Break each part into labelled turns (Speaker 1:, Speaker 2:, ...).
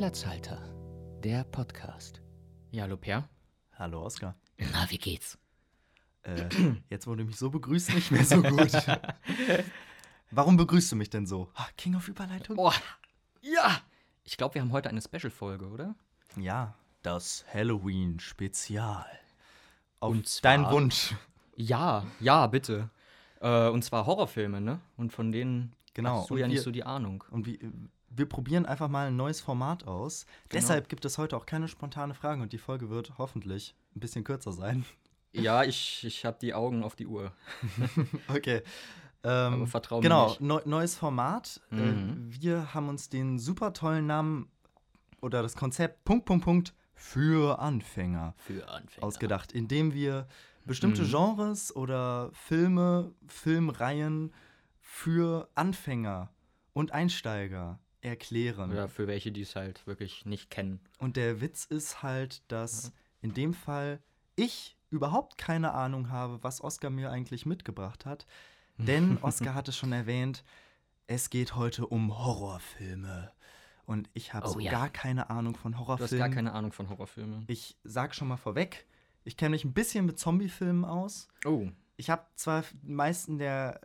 Speaker 1: Platzhalter, der Podcast. Ja, hallo Per.
Speaker 2: Hallo Oskar.
Speaker 1: Na, wie geht's?
Speaker 2: Äh, jetzt, wo du mich so begrüßt, nicht mehr so gut. Warum begrüßt du mich denn so? Ah, King of Überleitung?
Speaker 1: Boah, ja! Ich glaube, wir haben heute eine Special-Folge, oder?
Speaker 2: Ja, das Halloween-Spezial. Auf
Speaker 1: Und zwar-
Speaker 2: deinen Wunsch.
Speaker 1: Ja, ja, bitte. Äh, und zwar Horrorfilme, ne? Und von denen
Speaker 2: Genau,
Speaker 1: hast du
Speaker 2: und
Speaker 1: ja nicht
Speaker 2: wir-
Speaker 1: so die Ahnung.
Speaker 2: Und wir, wir probieren einfach mal ein neues Format aus.
Speaker 1: Genau.
Speaker 2: Deshalb gibt es heute auch keine spontane Fragen und die Folge wird hoffentlich ein bisschen kürzer sein.
Speaker 1: Ja, ich, ich habe die Augen auf die Uhr.
Speaker 2: Okay.
Speaker 1: Aber
Speaker 2: Ähm,
Speaker 1: vertrau mir
Speaker 2: genau, neu, neues Format.
Speaker 1: Mhm.
Speaker 2: Äh, wir haben uns den super tollen Namen oder das Konzept Punkt, Punkt, Punkt für Anfänger
Speaker 1: Für Anfänger.
Speaker 2: ausgedacht, indem wir bestimmte
Speaker 1: Mhm.
Speaker 2: Genres oder Filme, Filmreihen für Anfänger und Einsteiger erklären.
Speaker 1: Oder für welche, die es halt wirklich nicht kennen.
Speaker 2: Und der Witz ist halt, dass in dem Fall ich überhaupt keine Ahnung habe, was Oscar mir eigentlich mitgebracht hat. Denn Oscar hatte schon erwähnt, es geht heute um Horrorfilme. Und ich habe
Speaker 1: Oh
Speaker 2: so
Speaker 1: ja.
Speaker 2: gar keine Ahnung von
Speaker 1: Du hast
Speaker 2: Horrorfilmen.
Speaker 1: gar keine Ahnung von Horrorfilmen.
Speaker 2: Ich sag schon mal vorweg, ich kenne mich ein bisschen mit Zombiefilmen aus.
Speaker 1: Oh,
Speaker 2: Ich habe zwar die meisten der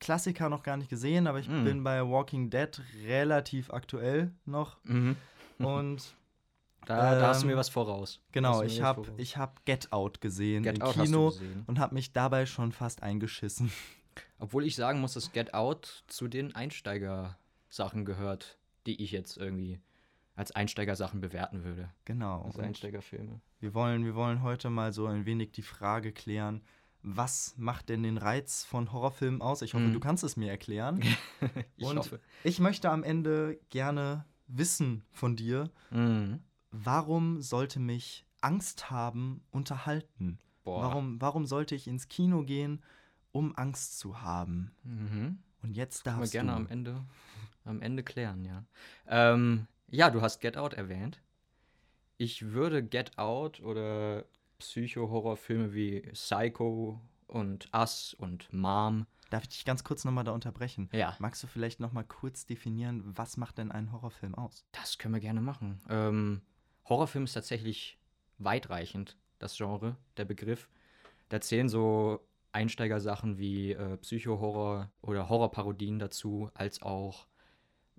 Speaker 2: Klassiker noch gar nicht gesehen, aber ich
Speaker 1: Mm.
Speaker 2: bin bei Walking Dead relativ aktuell noch.
Speaker 1: mhm.
Speaker 2: Und
Speaker 1: Da, da hast du
Speaker 2: Ähm,
Speaker 1: mir was voraus.
Speaker 2: Genau, ich habe hab Get Out gesehen
Speaker 1: Get
Speaker 2: im
Speaker 1: Out
Speaker 2: Kino
Speaker 1: gesehen.
Speaker 2: und habe mich dabei schon fast eingeschissen.
Speaker 1: Obwohl ich sagen muss, dass Get Out zu den Einsteiger-Sachen gehört, die ich jetzt irgendwie als Einsteigersachen bewerten würde.
Speaker 2: Genau.
Speaker 1: Also
Speaker 2: und
Speaker 1: Einsteigerfilme.
Speaker 2: wir, wollen, wir wollen heute mal so ein wenig die Frage klären, was macht denn den Reiz von Horrorfilmen aus? Ich hoffe,
Speaker 1: Mhm.
Speaker 2: du kannst es mir erklären.
Speaker 1: Ich
Speaker 2: und
Speaker 1: hoffe.
Speaker 2: ich möchte am Ende gerne wissen von dir,
Speaker 1: Mhm.
Speaker 2: warum sollte mich Angst haben unterhalten?
Speaker 1: Boah.
Speaker 2: Warum, warum sollte ich ins Kino gehen, um Angst zu haben?
Speaker 1: Mhm.
Speaker 2: Und jetzt
Speaker 1: Können wir
Speaker 2: darfst
Speaker 1: gerne
Speaker 2: du.
Speaker 1: am Ende, am Ende klären, ja. Ähm, ja, du hast Get Out erwähnt. Ich würde Get Out oder Psycho-Horrorfilme wie Psycho und Us und Mom.
Speaker 2: Darf ich dich ganz kurz nochmal da unterbrechen?
Speaker 1: Ja,
Speaker 2: Magst du vielleicht nochmal kurz definieren, was macht denn einen Horrorfilm aus?
Speaker 1: das können wir gerne machen. Ähm, Horrorfilm ist tatsächlich weitreichend, das Genre, der Begriff. Da zählen so Einsteigersachen wie äh, Psycho-Horror oder Horrorparodien dazu, als auch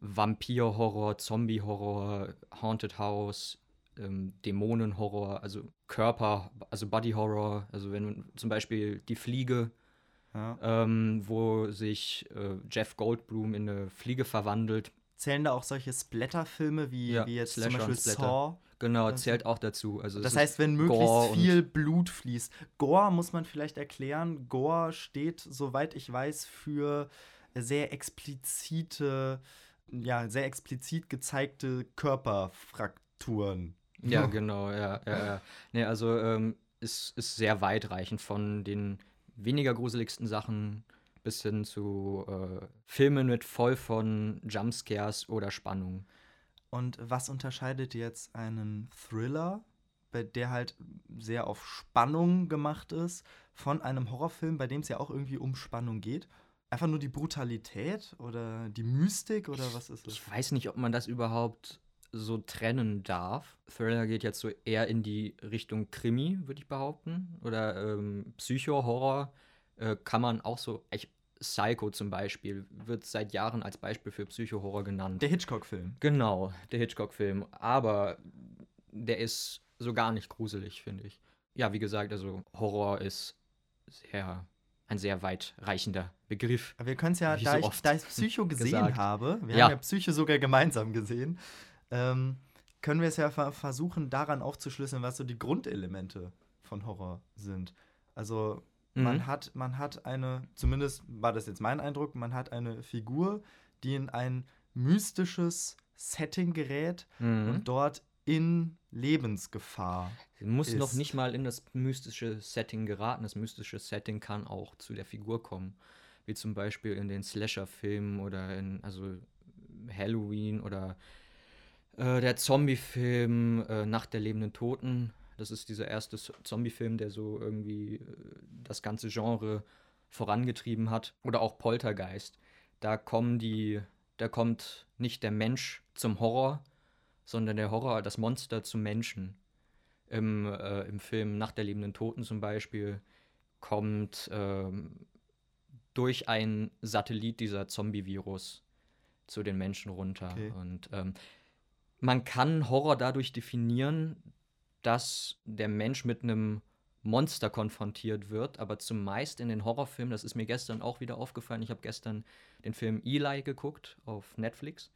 Speaker 1: Vampir-Horror, Zombie-Horror, Haunted House, ähm, Dämonen-Horror, also Körper, also Body-Horror, also wenn zum Beispiel die Fliege,
Speaker 2: Ja.
Speaker 1: ähm, wo sich äh, Jeff Goldblum in eine Fliege verwandelt,
Speaker 2: Zählen da auch solche Splatter-Filme wie,
Speaker 1: Ja,
Speaker 2: wie jetzt
Speaker 1: Slasher
Speaker 2: zum Beispiel. Saw?
Speaker 1: genau, zählt auch dazu. Also
Speaker 2: Das heißt, wenn möglichst
Speaker 1: Gore
Speaker 2: viel Blut fließt. Gore muss man vielleicht erklären. Gore steht, soweit ich weiß, für sehr explizite, ja, sehr explizit gezeigte Körperfrakturen.
Speaker 1: Ja, genau, ja, ja, ja. Nee, also ähm, ist, ist sehr weitreichend von den weniger gruseligsten Sachen bis hin zu äh, Filmen mit voll von Jumpscares oder Spannung.
Speaker 2: Und was unterscheidet jetzt einen Thriller, bei der halt sehr auf Spannung gemacht ist, von einem Horrorfilm, bei dem es ja auch irgendwie um Spannung geht? Einfach nur die Brutalität oder die Mystik oder was ist es?
Speaker 1: Ich weiß nicht, ob man das überhaupt so trennen darf. Thriller geht jetzt so eher in die Richtung Krimi, würde ich behaupten. Oder ähm, Psycho-Horror äh, kann man auch so. Ich, Psycho zum Beispiel wird seit Jahren als Beispiel für Psycho-Horror genannt.
Speaker 2: Der Hitchcock-Film.
Speaker 1: Genau, der Hitchcock-Film. Aber der ist so gar nicht gruselig, finde ich. Ja, wie gesagt, also Horror ist sehr, ein sehr weitreichender Begriff.
Speaker 2: Aber wir können es ja, da,
Speaker 1: so
Speaker 2: ich, da ich Psycho gesehen habe, wir
Speaker 1: Ja.
Speaker 2: haben ja Psycho sogar gemeinsam gesehen, ähm, können wir es ja ver versuchen, daran aufzuschlüsseln, was so die Grundelemente von Horror sind. Also man,
Speaker 1: Mhm.
Speaker 2: hat, man hat eine, zumindest war das jetzt mein Eindruck, man hat eine Figur, die in ein mystisches Setting gerät
Speaker 1: Mhm.
Speaker 2: und dort in Lebensgefahr.
Speaker 1: Sie muss noch
Speaker 2: ist.
Speaker 1: nicht mal in das mystische Setting geraten. Das mystische Setting kann auch zu der Figur kommen. Wie zum Beispiel in den Slasher-Filmen oder in, also Halloween oder äh, der Zombie-Film äh, Nacht der lebenden Toten. Das ist dieser erste Zombie-Film, der so irgendwie äh, das ganze Genre vorangetrieben hat. Oder auch Poltergeist. Da kommen die, da kommt nicht der Mensch zum Horror, sondern der Horror, das Monster zum Menschen. Im, äh, im Film Nacht der lebenden Toten zum Beispiel kommt ähm, durch ein Satellit dieser Zombie-Virus zu den Menschen runter.
Speaker 2: Okay.
Speaker 1: Und ähm, man kann Horror dadurch definieren, dass der Mensch mit einem Monster konfrontiert wird, aber zumeist in den Horrorfilmen, das ist mir gestern auch wieder aufgefallen, ich habe gestern den Film Eli geguckt auf Netflix.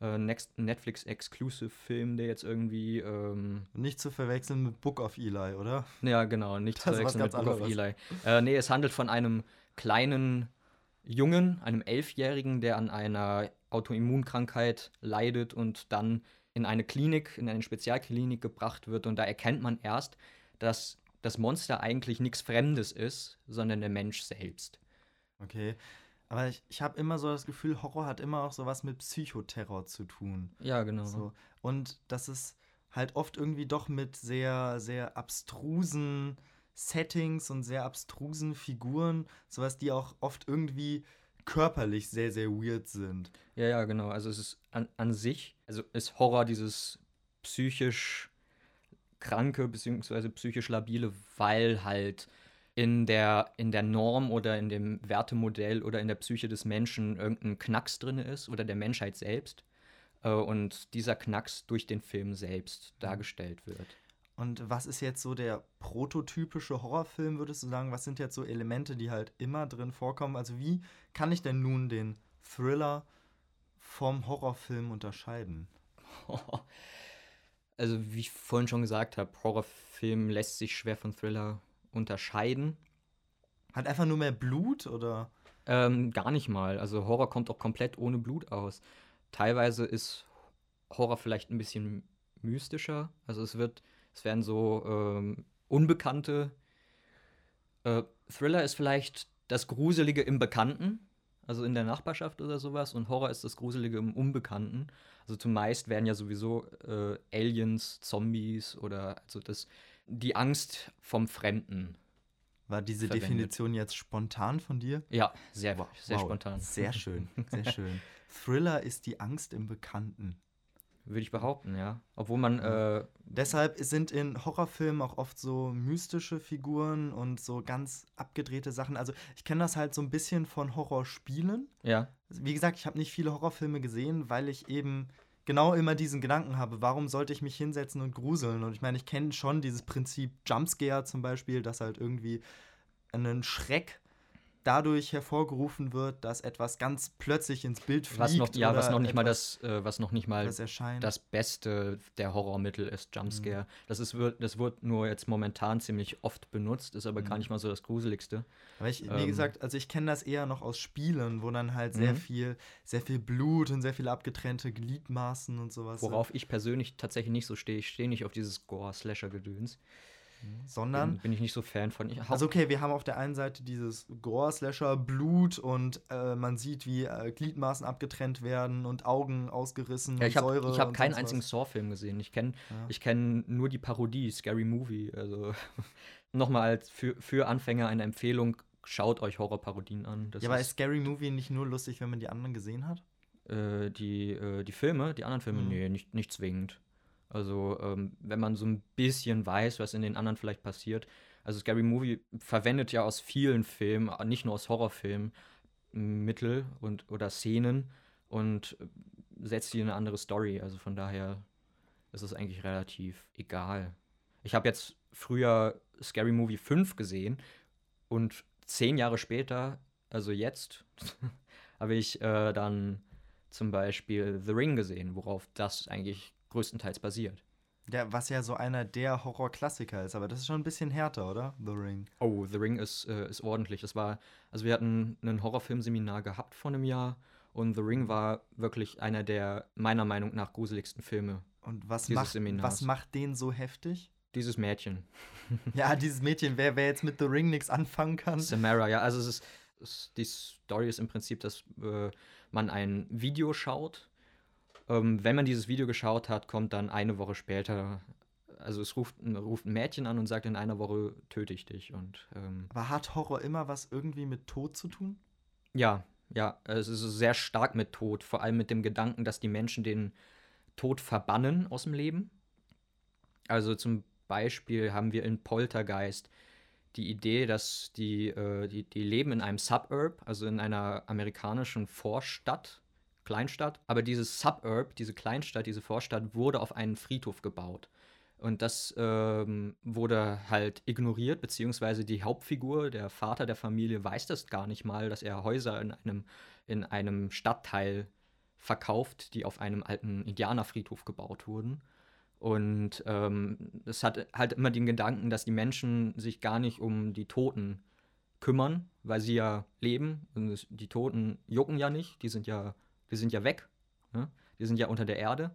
Speaker 1: Äh, Netflix-Exclusive-Film, der jetzt irgendwie. Ähm,
Speaker 2: Nicht zu verwechseln mit Book of Eli, oder?
Speaker 1: ja, genau, nicht zu
Speaker 2: Das was
Speaker 1: verwechseln mit Book of. Eli. Äh, nee, es handelt von einem kleinen Jungen, einem Elfjährigen, der an einer Autoimmunkrankheit leidet und dann in eine Klinik, in eine Spezialklinik gebracht wird. Und da erkennt man erst, dass das Monster eigentlich nichts Fremdes ist, sondern der Mensch selbst.
Speaker 2: Okay. Aber ich, ich habe immer so das Gefühl, Horror hat immer auch sowas mit Psychoterror zu tun.
Speaker 1: Ja, genau.
Speaker 2: So. Und das ist halt oft irgendwie doch mit sehr, sehr abstrusen Settings und sehr abstrusen Figuren, sowas, die auch oft irgendwie körperlich sehr, sehr weird sind.
Speaker 1: Ja, ja, genau. Also es ist an, an sich, also ist Horror dieses psychisch kranke beziehungsweise psychisch labile, weil halt in der, in der Norm oder in dem Wertemodell oder in der Psyche des Menschen irgendein Knacks drin ist oder der Menschheit selbst. Äh, und dieser Knacks durch den Film selbst dargestellt wird.
Speaker 2: Und was ist jetzt so der prototypische Horrorfilm, würdest du sagen? Was sind jetzt so Elemente, die halt immer drin vorkommen? Also wie kann ich denn nun den Thriller vom Horrorfilm unterscheiden?
Speaker 1: Also, wie ich vorhin schon gesagt habe, Horrorfilm lässt sich schwer von Thriller unterscheiden.
Speaker 2: Hat einfach nur mehr Blut oder?
Speaker 1: Ähm, gar nicht mal. Also Horror kommt auch komplett ohne Blut aus. Teilweise ist Horror vielleicht ein bisschen mystischer. Also es wird, es werden so ähm, unbekannte. Äh, Thriller ist vielleicht das Gruselige im Bekannten, also in der Nachbarschaft oder sowas, und Horror ist das Gruselige im Unbekannten. Also zumeist werden ja sowieso äh, Aliens, Zombies oder also das, die Angst vom Fremden.
Speaker 2: War diese
Speaker 1: Verwendet.
Speaker 2: Definition jetzt spontan von dir?
Speaker 1: Ja, sehr, sehr
Speaker 2: Wow,
Speaker 1: spontan.
Speaker 2: Sehr schön, sehr schön. Thriller ist die Angst im Bekannten.
Speaker 1: Würde ich behaupten, ja. Obwohl man, äh,
Speaker 2: Deshalb sind in Horrorfilmen auch oft so mystische Figuren und so ganz abgedrehte Sachen. Also ich kenne das halt so ein bisschen von Horrorspielen.
Speaker 1: ja,
Speaker 2: Wie gesagt, ich habe nicht viele Horrorfilme gesehen, weil ich eben genau immer diesen Gedanken habe, warum sollte ich mich hinsetzen und gruseln? Und ich meine, ich kenne schon dieses Prinzip Jumpscare zum Beispiel, dass halt irgendwie ein Schreck dadurch hervorgerufen wird, dass etwas ganz plötzlich ins Bild fliegt.
Speaker 1: was noch, ja, was noch nicht mal das, äh, was noch nicht mal
Speaker 2: das
Speaker 1: das Beste der Horrormittel ist, Jumpscare.
Speaker 2: Mhm.
Speaker 1: Das ist, wird, das wird nur jetzt momentan ziemlich oft benutzt, ist aber gar
Speaker 2: Mhm.
Speaker 1: nicht mal so das Gruseligste.
Speaker 2: Aber ich, wie
Speaker 1: Ähm.
Speaker 2: gesagt, also ich kenne das eher noch aus Spielen, wo dann halt sehr
Speaker 1: Mhm.
Speaker 2: viel, sehr viel Blut und sehr viele abgetrennte Gliedmaßen und sowas. sind.
Speaker 1: Worauf ich persönlich tatsächlich nicht so stehe. Ich stehe nicht auf dieses Gore-Slasher-Gedöns.
Speaker 2: Sondern,
Speaker 1: Bin, bin ich nicht so Fan von. Ich,
Speaker 2: also okay, wir haben auf der einen Seite dieses Gore-Slasher, Blut und äh, man sieht, wie äh, Gliedmaßen abgetrennt werden und Augen ausgerissen
Speaker 1: ja, ich
Speaker 2: und
Speaker 1: habe
Speaker 2: Säure.
Speaker 1: ich hab keinen einzigen. Saw-Film gesehen. Ich kenne
Speaker 2: Ja.
Speaker 1: ich kenn nur die Parodie, Scary Movie. Also nochmal als für, für Anfänger eine Empfehlung, schaut euch Horrorparodien an. Das
Speaker 2: Ja, aber ist
Speaker 1: ist,
Speaker 2: Scary Movie nicht nur lustig, wenn man die anderen gesehen hat?
Speaker 1: äh, die, äh, die Filme, die anderen Filme,
Speaker 2: Mhm.
Speaker 1: nee, nicht, nicht zwingend. Also, ähm, wenn man so ein bisschen weiß, was in den anderen vielleicht passiert. Also, Scary Movie verwendet ja aus vielen Filmen, äh, nicht nur aus Horrorfilmen, Mittel und, oder Szenen und äh, setzt sie in eine andere Story. Also, von daher ist es eigentlich relativ egal. Ich habe jetzt früher Scary Movie 5 gesehen und zehn Jahre später, also jetzt, habe ich äh, dann zum Beispiel The Ring gesehen, worauf das eigentlich größtenteils basiert.
Speaker 2: Ja, was ja so einer der Horrorklassiker ist, aber das ist schon ein bisschen härter, oder? The Ring.
Speaker 1: Oh, The Ring ist, äh, ist ordentlich. Das war, also wir hatten ein Horrorfilmseminar gehabt vor einem Jahr und The Ring war wirklich einer der meiner Meinung nach gruseligsten Filme.
Speaker 2: Und was
Speaker 1: Dieses
Speaker 2: macht,
Speaker 1: Seminars.
Speaker 2: was macht den so heftig?
Speaker 1: Dieses Mädchen,
Speaker 2: Ja, dieses Mädchen, wer, wer jetzt mit The Ring nichts anfangen kann.
Speaker 1: Samara, ja, also es ist, es, die Story ist im Prinzip, dass äh, man ein Video schaut. Ähm, wenn man dieses Video geschaut hat, kommt dann eine Woche später, also es ruft, ein- ruft ein Mädchen an und sagt, in einer Woche töte ich dich. Und ähm,
Speaker 2: Aber hat Horror immer was irgendwie mit Tod zu tun?
Speaker 1: ja, ja, es ist sehr stark mit Tod, vor allem mit dem Gedanken, dass die Menschen den Tod verbannen aus dem Leben. Also zum Beispiel haben wir in Poltergeist die Idee, dass die, äh, die, die leben in einem Suburb, also in einer amerikanischen Vorstadt, Kleinstadt. Aber dieses Suburb, diese Kleinstadt, diese Vorstadt wurde auf einen Friedhof gebaut. Und das ähm, wurde halt ignoriert, beziehungsweise die Hauptfigur, der Vater der Familie, weiß das gar nicht mal, dass er Häuser in einem, in einem Stadtteil verkauft, die auf einem alten Indianerfriedhof gebaut wurden. Und ähm, es hat halt immer den Gedanken, dass die Menschen sich gar nicht um die Toten kümmern, weil sie ja leben. Und die Toten jucken ja nicht, die sind ja, die sind ja weg. Ne? Die sind ja unter der Erde.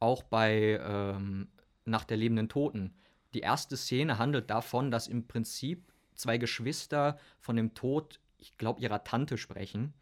Speaker 1: Auch bei ähm, Nach der lebenden Toten. Die erste Szene handelt davon, dass im Prinzip zwei Geschwister von dem Tod, ich glaube, ihrer Tante sprechen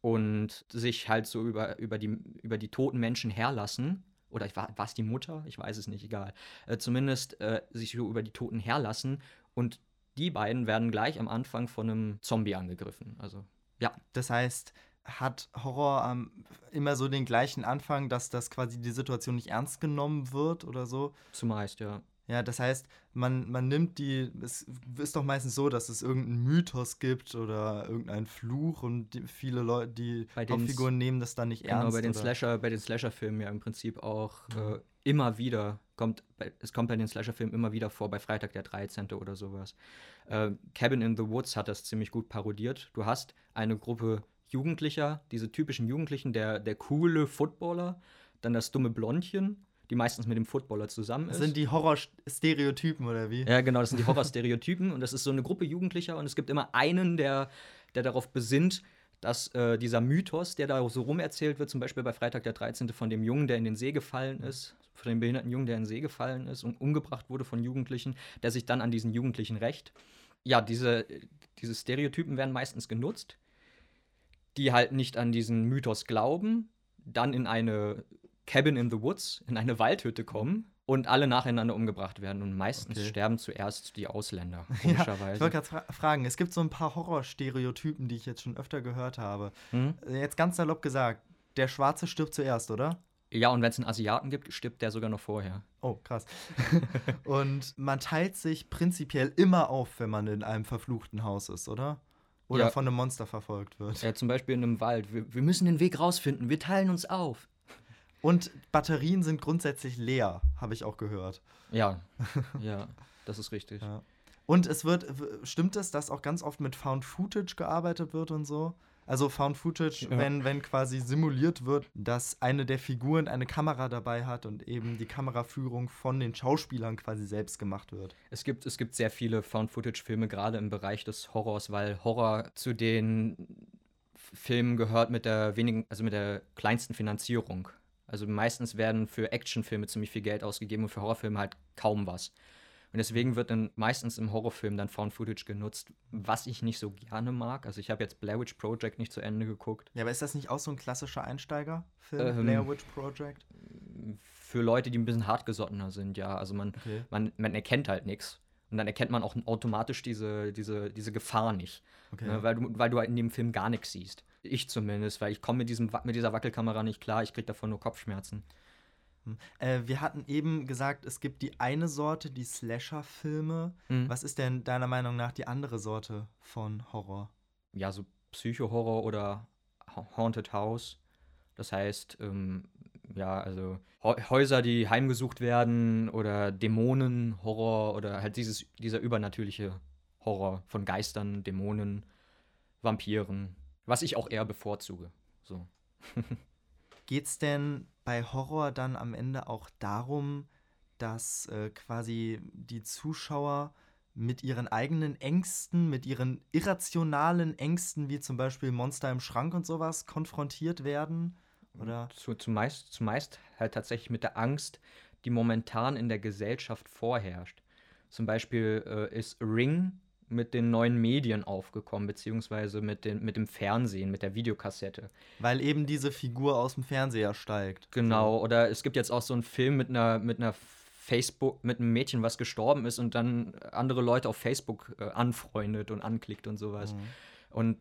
Speaker 1: und sich halt so über, über, die, über die toten Menschen herlassen oder war es die Mutter? Ich weiß es nicht, egal. Äh, zumindest äh, sich so über die Toten herlassen und die beiden werden gleich am Anfang von einem Zombie angegriffen. Also, ja.
Speaker 2: Das heißt, hat Horror ähm, immer so den gleichen Anfang, dass das quasi die Situation nicht ernst genommen wird oder so?
Speaker 1: Zumeist, ja.
Speaker 2: Ja, das heißt, man, man nimmt die, es ist doch meistens so, dass es irgendeinen Mythos gibt oder irgendeinen Fluch und die, viele Leute, die
Speaker 1: Bei den
Speaker 2: Hauptfiguren nehmen das dann nicht
Speaker 1: Genau,
Speaker 2: ernst.
Speaker 1: bei den
Speaker 2: oder?
Speaker 1: Slasher, bei den Slasher-Filmen ja im Prinzip auch
Speaker 2: Mhm.
Speaker 1: äh, immer wieder kommt, es kommt bei den Slasher-Filmen immer wieder vor, bei Freitag der 13. oder sowas. Äh, Cabin in the Woods hat das ziemlich gut parodiert. Du hast eine Gruppe Jugendlicher, diese typischen Jugendlichen, der, der coole Footballer, dann das dumme Blondchen, die meistens mit dem Footballer zusammen
Speaker 2: Das
Speaker 1: ist.
Speaker 2: sind die Horror-Stereotypen oder wie?
Speaker 1: Ja, genau, das sind die Horrorstereotypen und das ist so eine Gruppe Jugendlicher und es gibt immer einen, der, der darauf besinnt, dass äh, dieser Mythos, der da so rumerzählt wird, zum Beispiel bei Freitag der 13. von dem Jungen, der in den See gefallen ist, von dem behinderten Jungen, der in den See gefallen ist und umgebracht wurde von Jugendlichen, der sich dann an diesen Jugendlichen rächt. Ja, diese, diese Stereotypen werden meistens genutzt, die halt nicht an diesen Mythos glauben, dann in eine Cabin in the Woods, in eine Waldhütte kommen und alle nacheinander umgebracht werden. Und meistens
Speaker 2: Okay.
Speaker 1: sterben zuerst die Ausländer,
Speaker 2: Ja, ich
Speaker 1: komischerweise.
Speaker 2: wollte gerade fra fragen, es gibt so ein paar Horror-Stereotypen, die ich jetzt schon öfter gehört habe.
Speaker 1: Hm?
Speaker 2: Äh, Jetzt ganz salopp gesagt, der Schwarze stirbt zuerst, oder?
Speaker 1: Ja, und wenn es einen Asiaten gibt, stirbt der sogar noch vorher.
Speaker 2: Oh, krass. Und man teilt sich prinzipiell immer auf, wenn man in einem verfluchten Haus ist, oder? Oder
Speaker 1: Ja.
Speaker 2: von einem Monster verfolgt wird.
Speaker 1: Ja, zum Beispiel in einem Wald. Wir, wir müssen den Weg rausfinden. Wir teilen uns auf.
Speaker 2: Und Batterien sind grundsätzlich leer, habe ich auch gehört.
Speaker 1: Ja, ja, das ist richtig.
Speaker 2: Ja. Und es wird, stimmt es, dass auch ganz oft mit Found Footage gearbeitet wird und so? Also Found Footage,
Speaker 1: Ja.
Speaker 2: wenn, wenn quasi simuliert wird, dass eine der Figuren eine Kamera dabei hat und eben die Kameraführung von den Schauspielern quasi selbst gemacht wird.
Speaker 1: Es gibt, es gibt sehr viele Found-Footage-Filme, gerade im Bereich des Horrors, weil Horror zu den Filmen gehört mit der wenigen, also mit der kleinsten Finanzierung. Also meistens werden für Actionfilme ziemlich viel Geld ausgegeben und für Horrorfilme halt kaum was. Und deswegen wird dann meistens im Horrorfilm dann Found Footage genutzt, was ich nicht so gerne mag. Also ich habe jetzt Blair Witch Project nicht zu Ende geguckt.
Speaker 2: Ja, aber ist das nicht auch so ein klassischer Einsteigerfilm,
Speaker 1: Ähm.
Speaker 2: Blair Witch Project?
Speaker 1: Für Leute, die ein bisschen hartgesottener sind, ja. Also man,
Speaker 2: Okay.
Speaker 1: man, man erkennt halt nichts. Und dann erkennt man auch automatisch diese, diese, diese Gefahr nicht.
Speaker 2: okay.
Speaker 1: Ne, weil, du, weil du halt in dem Film gar nichts siehst. Ich zumindest, weil ich komme mit, diesem mit dieser Wackelkamera nicht klar. Ich krieg davon nur Kopfschmerzen.
Speaker 2: Äh, wir hatten eben gesagt, es gibt die eine Sorte, die Slasher-Filme.
Speaker 1: Mhm.
Speaker 2: Was ist denn deiner Meinung nach die andere Sorte von Horror?
Speaker 1: Ja, so Psycho-Horror oder Ha- Haunted House. Das heißt, ähm, ja, also Hä- Häuser, die heimgesucht werden oder Dämonen, Horror oder halt dieses, dieser übernatürliche Horror von Geistern, Dämonen, Vampiren. Was ich auch eher bevorzuge. So.
Speaker 2: Geht's denn bei Horror dann am Ende auch darum, dass äh, quasi die Zuschauer mit ihren eigenen Ängsten, mit ihren irrationalen Ängsten, wie zum Beispiel Monster im Schrank und sowas, konfrontiert werden? Oder?
Speaker 1: Zu, zumeist, zumeist halt tatsächlich mit der Angst, die momentan in der Gesellschaft vorherrscht. Zum Beispiel äh, ist Ring mit den neuen Medien aufgekommen, beziehungsweise mit, den, mit dem Fernsehen, mit der Videokassette.
Speaker 2: Weil eben diese Figur aus dem Fernseher steigt.
Speaker 1: Genau, oder es gibt jetzt auch so einen Film mit einer, mit einer Facebook, mit einem Mädchen, was gestorben ist und dann andere Leute auf Facebook äh, anfreundet und anklickt und sowas.
Speaker 2: Mhm.
Speaker 1: Und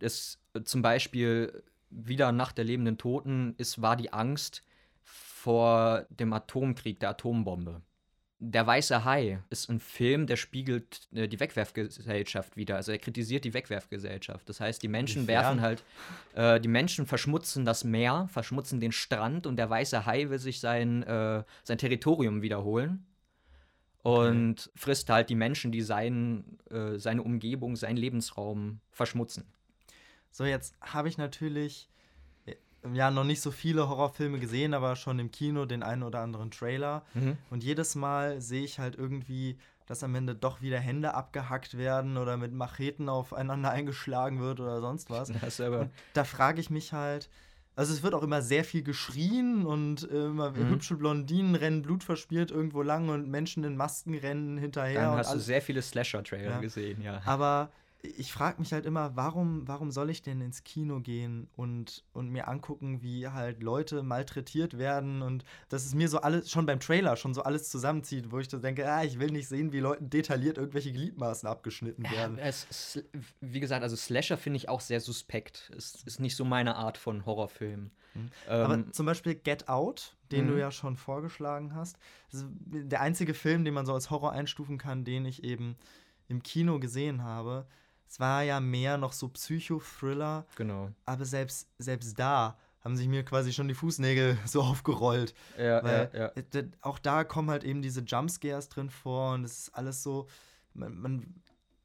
Speaker 1: es äh, zum Beispiel wieder nach der lebenden Toten ist, war die Angst vor dem Atomkrieg, der Atombombe. Der Weiße Hai ist ein Film, der spiegelt äh, die Wegwerfgesellschaft wieder. Also er kritisiert die Wegwerfgesellschaft. Das heißt, die Menschen
Speaker 2: Inwiefern?
Speaker 1: werfen halt, äh, die Menschen verschmutzen das Meer, verschmutzen den Strand und der Weiße Hai will sich sein, äh, sein Territorium wiederholen. Und frisst halt die Menschen, die sein, äh, seine Umgebung, seinen Lebensraum verschmutzen.
Speaker 2: So, jetzt habe ich natürlich ja noch nicht so viele Horrorfilme gesehen, aber schon im Kino den einen oder anderen Trailer. Und jedes Mal sehe ich halt irgendwie, dass am Ende doch wieder Hände abgehackt werden oder mit Macheten aufeinander eingeschlagen wird oder sonst was. Und da frage ich mich halt, also es wird auch immer sehr viel geschrien und immer
Speaker 1: Mhm.
Speaker 2: hübsche Blondinen rennen blutverspielt irgendwo lang und Menschen in Masken rennen hinterher.
Speaker 1: dann hast du sehr viele Slasher-Trailer
Speaker 2: Ja.
Speaker 1: gesehen, ja.
Speaker 2: Aber ich frage mich halt immer, warum, warum soll ich denn ins Kino gehen und, und mir angucken, wie halt Leute malträtiert werden und dass es mir so alles, schon beim Trailer schon so alles zusammenzieht, wo ich so denke, ah, ich will nicht sehen, wie Leuten detailliert irgendwelche Gliedmaßen abgeschnitten werden.
Speaker 1: Ja, es, wie gesagt, also Slasher finde ich auch sehr suspekt. Es ist nicht so meine Art von Horrorfilm.
Speaker 2: Mhm.
Speaker 1: Ähm,
Speaker 2: Aber zum Beispiel Get Out, den
Speaker 1: Mhm.
Speaker 2: du ja schon vorgeschlagen hast, der einzige Film, den man so als Horror einstufen kann, den ich eben im Kino gesehen habe. Es war ja mehr noch so Psychothriller,
Speaker 1: genau.
Speaker 2: aber selbst, selbst da haben sich mir quasi schon die Fußnägel so aufgerollt.
Speaker 1: Ja,
Speaker 2: Weil
Speaker 1: ja, ja.
Speaker 2: auch da kommen halt eben diese Jumpscares drin vor und es ist alles so. Man, man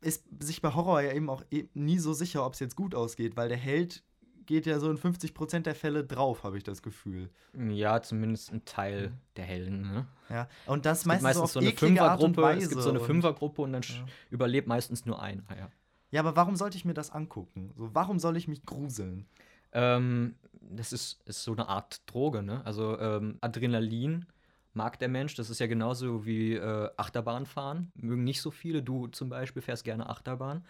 Speaker 2: ist sich bei Horror ja eben auch e nie so sicher, ob es jetzt gut ausgeht, weil der Held geht ja so in 50% der Fälle drauf, habe ich das Gefühl.
Speaker 1: Ja, zumindest ein Teil der Helden. Ne?
Speaker 2: Ja, und das meistens,
Speaker 1: meistens
Speaker 2: so
Speaker 1: so eine Fünfergruppe. Es gibt so eine Fünfergruppe und dann
Speaker 2: Ja.
Speaker 1: überlebt meistens nur einer. Ja.
Speaker 2: Ja, aber warum sollte ich mir das angucken? So, warum soll ich mich gruseln?
Speaker 1: Ähm, das ist, ist so eine Art Droge, ne? Also ähm, Adrenalin mag der Mensch. Das ist ja genauso wie äh, Achterbahnfahren. Mögen nicht so viele. Du zum Beispiel fährst gerne Achterbahn,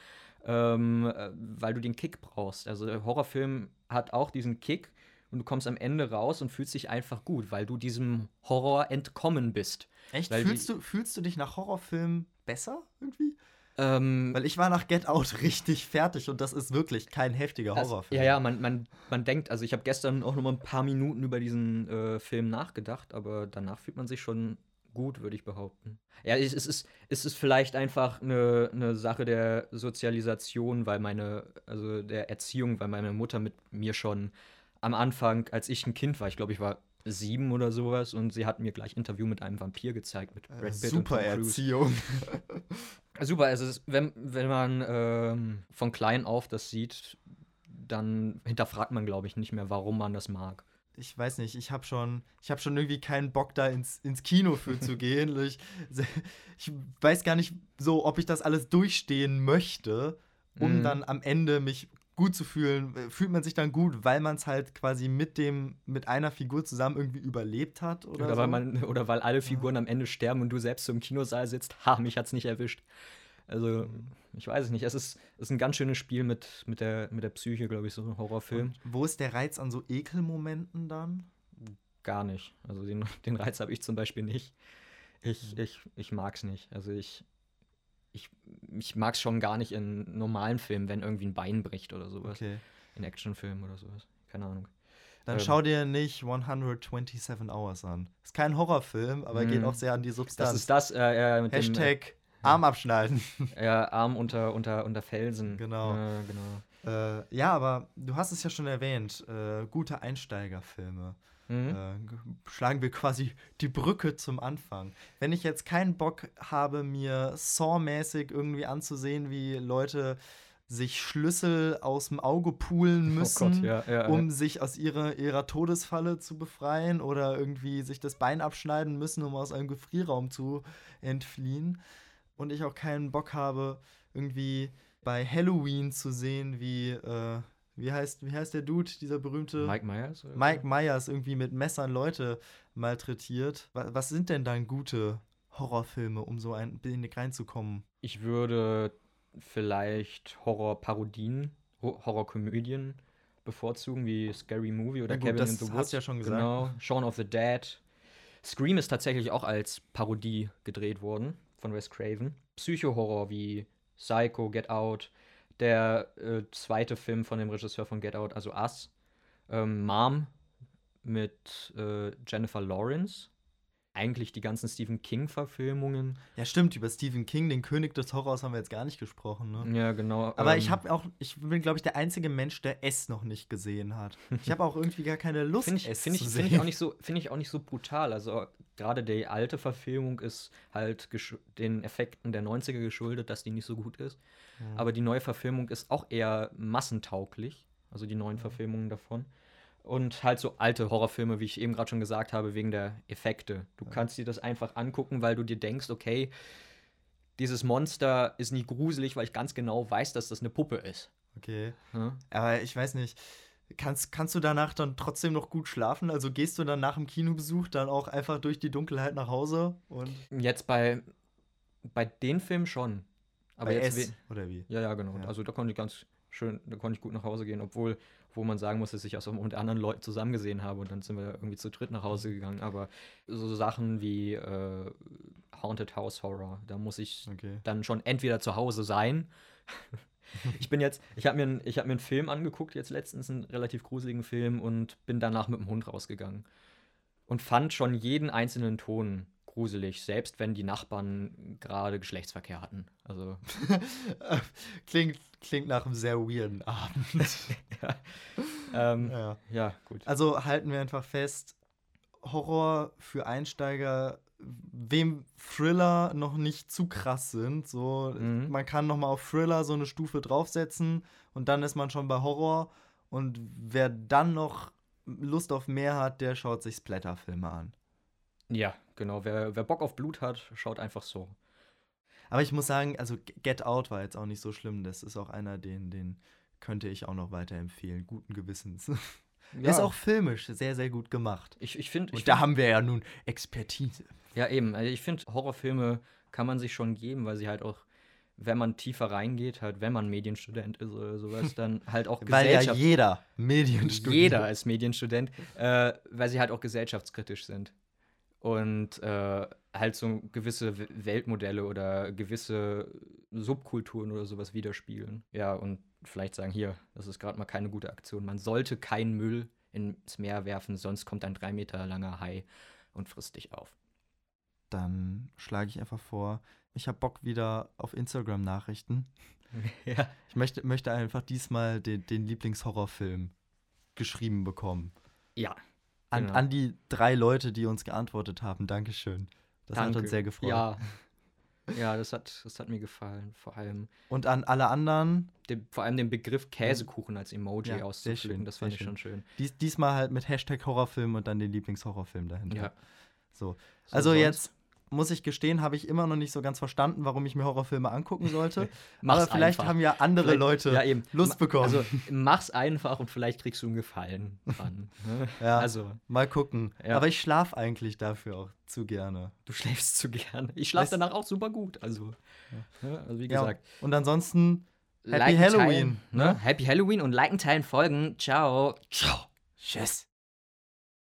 Speaker 1: ähm, äh, weil du den Kick brauchst. Also der Horrorfilm hat auch diesen Kick und du kommst am Ende raus und fühlst dich einfach gut, weil du diesem Horror entkommen bist.
Speaker 2: Echt?
Speaker 1: Weil
Speaker 2: Fühlst du, fühlst du dich nach Horrorfilmen besser irgendwie?
Speaker 1: Ähm,
Speaker 2: Weil ich war nach Get Out richtig fertig und das ist wirklich kein heftiger
Speaker 1: Also,
Speaker 2: Horrorfilm.
Speaker 1: ja, ja, man, man, man denkt, also ich habe gestern auch noch mal ein paar Minuten über diesen äh, Film nachgedacht, aber danach fühlt man sich schon gut, würde ich behaupten. Ja, es, es, ist, es ist vielleicht einfach eine, eine Sache der Sozialisation, weil meine, also der Erziehung, weil meine Mutter mit mir schon am Anfang, als ich ein Kind war, ich glaube, ich war sieben oder sowas, und sie hat mir gleich Interview mit einem Vampir gezeigt, mit Brad Pitt
Speaker 2: super
Speaker 1: und Tom.
Speaker 2: Erziehung.
Speaker 1: Super, also es ist, wenn, wenn man ähm, von klein auf das sieht, dann hinterfragt man, glaube ich, nicht mehr, warum man das mag.
Speaker 2: Ich weiß nicht, ich habe schon, ich hab schon irgendwie keinen Bock, da ins, ins Kino für zu gehen. Ich, ich weiß gar nicht so, ob ich das alles durchstehen möchte, um
Speaker 1: Mhm.
Speaker 2: dann am Ende mich gut zu fühlen. Fühlt man sich dann gut, weil man es halt quasi mit dem, mit einer Figur zusammen irgendwie überlebt hat? Oder,
Speaker 1: Oder,
Speaker 2: so?
Speaker 1: weil man, oder weil alle Figuren am Ende sterben und du selbst so im Kinosaal sitzt, ha, mich hat's nicht erwischt. Also, ich weiß es nicht. Es ist, ist ein ganz schönes Spiel mit, mit, der, mit der Psyche, glaube ich, so ein Horrorfilm.
Speaker 2: Und wo ist der Reiz an so Ekelmomenten dann?
Speaker 1: Gar nicht. Also den, den Reiz habe ich zum Beispiel nicht. Ich,
Speaker 2: Mhm.
Speaker 1: ich, ich mag es nicht. Also ich, ich, ich mag es schon gar nicht in normalen Filmen, wenn irgendwie ein Bein bricht oder sowas.
Speaker 2: Okay.
Speaker 1: In Actionfilmen oder sowas. Keine Ahnung.
Speaker 2: Dann
Speaker 1: Ähm.
Speaker 2: schau dir nicht 127 Hours an. Ist kein Horrorfilm, aber geht
Speaker 1: Mhm.
Speaker 2: auch sehr an die Substanz.
Speaker 1: Das ist das, äh, äh,
Speaker 2: Hashtag Arm abschneiden.
Speaker 1: dem äh, Arm unter, unter, unter Felsen.
Speaker 2: Genau.
Speaker 1: Ja, genau.
Speaker 2: äh, ja, aber du hast es ja schon erwähnt. Äh, gute Einsteigerfilme.
Speaker 1: Mhm.
Speaker 2: Äh, schlagen wir quasi die Brücke zum Anfang. Wenn ich jetzt keinen Bock habe, mir Saw-mäßig irgendwie anzusehen, wie Leute sich Schlüssel aus dem Auge poolen müssen,
Speaker 1: oh Gott, ja, ja,
Speaker 2: um sich aus ihrer, ihrer Todesfalle zu befreien oder irgendwie sich das Bein abschneiden müssen, um aus einem Gefrierraum zu entfliehen. Und ich auch keinen Bock habe, irgendwie bei Halloween zu sehen, wie, äh, wie, heißt, wie heißt der Dude, dieser berühmte
Speaker 1: ja. Mike Myers? oder
Speaker 2: Mike Myers irgendwie mit Messern Leute malträtiert. Was, was sind denn dann gute Horrorfilme, um so ein bisschen reinzukommen?
Speaker 1: Ich würde vielleicht Horrorparodien, Ho- Horrorkomödien bevorzugen, wie Scary Movie oder
Speaker 2: Na gut,
Speaker 1: Cabin
Speaker 2: das
Speaker 1: in the
Speaker 2: hast
Speaker 1: Woods.
Speaker 2: du ja schon gesagt.
Speaker 1: Genau. Shaun of the Dead. Scream ist tatsächlich auch als Parodie gedreht worden von Wes Craven. Psycho-Horror wie Psycho, Get Out. Der äh, zweite Film von dem Regisseur von Get Out, also Us. Ähm, Mom mit äh, Jennifer Lawrence. Eigentlich die ganzen Stephen King-Verfilmungen.
Speaker 2: Ja, stimmt, über Stephen King, den König des Horrors, haben wir jetzt gar nicht gesprochen, ne?
Speaker 1: Ja, genau.
Speaker 2: Aber
Speaker 1: ähm,
Speaker 2: ich habe auch, ich bin, glaube ich, der einzige Mensch, der S noch nicht gesehen hat. Ich habe auch irgendwie gar keine Lust,
Speaker 1: Finde ich,
Speaker 2: S
Speaker 1: find ich,
Speaker 2: zu
Speaker 1: find
Speaker 2: sehen.
Speaker 1: ich, auch nicht so, find ich auch nicht so brutal. Also gerade die alte Verfilmung ist halt den Effekten der 90er geschuldet, dass die nicht so gut ist.
Speaker 2: Mhm.
Speaker 1: Aber die neue Verfilmung ist auch eher massentauglich. Also die neuen Verfilmungen davon. Und halt so alte Horrorfilme, wie ich eben gerade schon gesagt habe, wegen der Effekte. Du kannst dir das einfach angucken, weil du dir denkst, okay, dieses Monster ist nicht gruselig, weil ich ganz genau weiß, dass das eine Puppe ist.
Speaker 2: Okay.
Speaker 1: Ja?
Speaker 2: Aber ich weiß nicht. Kannst, kannst du danach dann trotzdem noch gut schlafen? Also gehst du dann nach dem Kinobesuch dann auch einfach durch die Dunkelheit nach Hause und
Speaker 1: Jetzt bei, bei den Filmen schon. Aber
Speaker 2: bei
Speaker 1: jetzt
Speaker 2: S oder wie?
Speaker 1: Ja, ja, genau.
Speaker 2: Ja.
Speaker 1: Also da konnte ich ganz schön, da konnte ich gut nach Hause gehen, obwohl, wo man sagen muss, dass ich auch mit anderen Leuten zusammen gesehen habe und dann sind wir irgendwie zu dritt nach Hause gegangen. Aber so Sachen wie äh, Haunted House Horror, da muss ich
Speaker 2: Okay.
Speaker 1: dann schon entweder zu Hause sein. ich bin jetzt, ich habe mir, ich hab mir einen Film angeguckt, jetzt letztens einen relativ gruseligen Film und bin danach mit dem Hund rausgegangen. Und fand schon jeden einzelnen Ton gruselig, selbst wenn die Nachbarn gerade Geschlechtsverkehr hatten. Also,
Speaker 2: klingt, klingt nach einem sehr weirden Abend.
Speaker 1: ja. Ähm,
Speaker 2: ja.
Speaker 1: ja, gut.
Speaker 2: Also halten wir einfach fest, Horror für Einsteiger, wem Thriller noch nicht zu krass sind, so
Speaker 1: Mhm.
Speaker 2: man kann noch mal auf Thriller so eine Stufe draufsetzen und dann ist man schon bei Horror und wer dann noch Lust auf mehr hat, der schaut sich Splatterfilme an.
Speaker 1: Ja, genau. Wer, wer Bock auf Blut hat, schaut einfach so.
Speaker 2: Aber ich muss sagen, also Get Out war jetzt auch nicht so schlimm. Das ist auch einer, den, den könnte ich auch noch weiterempfehlen. Guten Gewissens. Ist auch filmisch sehr, sehr gut gemacht.
Speaker 1: Ich, ich finde.
Speaker 2: Und da haben wir ja nun Expertise.
Speaker 1: Ja, eben. Also ich finde, Horrorfilme kann man sich schon geben, weil sie halt auch, wenn man tiefer reingeht, halt, wenn man Medienstudent ist oder sowas, dann halt auch
Speaker 2: Weil ja jeder Medienstudent
Speaker 1: jeder ist Medienstudent, äh, weil sie halt auch gesellschaftskritisch sind. Und äh, halt so gewisse Weltmodelle oder gewisse Subkulturen oder sowas widerspiegeln. Ja, und vielleicht sagen, hier, das ist gerade mal keine gute Aktion. Man sollte keinen Müll ins Meer werfen, sonst kommt ein drei Meter langer Hai und frisst dich auf.
Speaker 2: Dann schlage ich einfach vor, ich habe Bock wieder auf Instagram-Nachrichten.
Speaker 1: ja.
Speaker 2: Ich möchte, möchte einfach diesmal den, den Lieblingshorrorfilm geschrieben bekommen.
Speaker 1: Ja.
Speaker 2: An,
Speaker 1: Genau.
Speaker 2: an die drei Leute, die uns geantwortet haben. Dankeschön. Das hat
Speaker 1: Danke.
Speaker 2: uns sehr gefreut.
Speaker 1: Ja. Ja, das hat, das hat mir gefallen. Vor allem,
Speaker 2: Und an alle anderen,
Speaker 1: dem, vor allem den Begriff Käsekuchen als Emoji
Speaker 2: Ja, schön,
Speaker 1: das fand ich
Speaker 2: schön.
Speaker 1: schon schön.
Speaker 2: dies, diesmal halt mit Hashtag Horrorfilm und dann den Lieblingshorrorfilm dahinter.
Speaker 1: Ja.
Speaker 2: So.
Speaker 1: So,
Speaker 2: Also
Speaker 1: sonst
Speaker 2: jetzt muss ich gestehen, habe ich immer noch nicht so ganz verstanden, warum ich mir Horrorfilme angucken sollte. Aber vielleicht
Speaker 1: einfach.
Speaker 2: haben ja andere
Speaker 1: Vielleicht-
Speaker 2: Leute
Speaker 1: ja.
Speaker 2: Lust bekommen.
Speaker 1: Also mach's einfach und vielleicht kriegst du einen Gefallen dran. ne?
Speaker 2: Ja.
Speaker 1: Also,
Speaker 2: Mal gucken.
Speaker 1: Ja.
Speaker 2: Aber ich schlafe eigentlich dafür auch zu gerne.
Speaker 1: du schläfst zu gerne. Ich schlafe
Speaker 2: Weißt-
Speaker 1: danach auch super gut. Also, ja, also wie gesagt.
Speaker 2: Und ansonsten Happy
Speaker 1: liken,
Speaker 2: Halloween,
Speaker 1: Teilen, ne?
Speaker 2: ne?
Speaker 1: Happy Halloween und liken, teilen, folgen. Ciao.
Speaker 2: Ciao. Tschüss.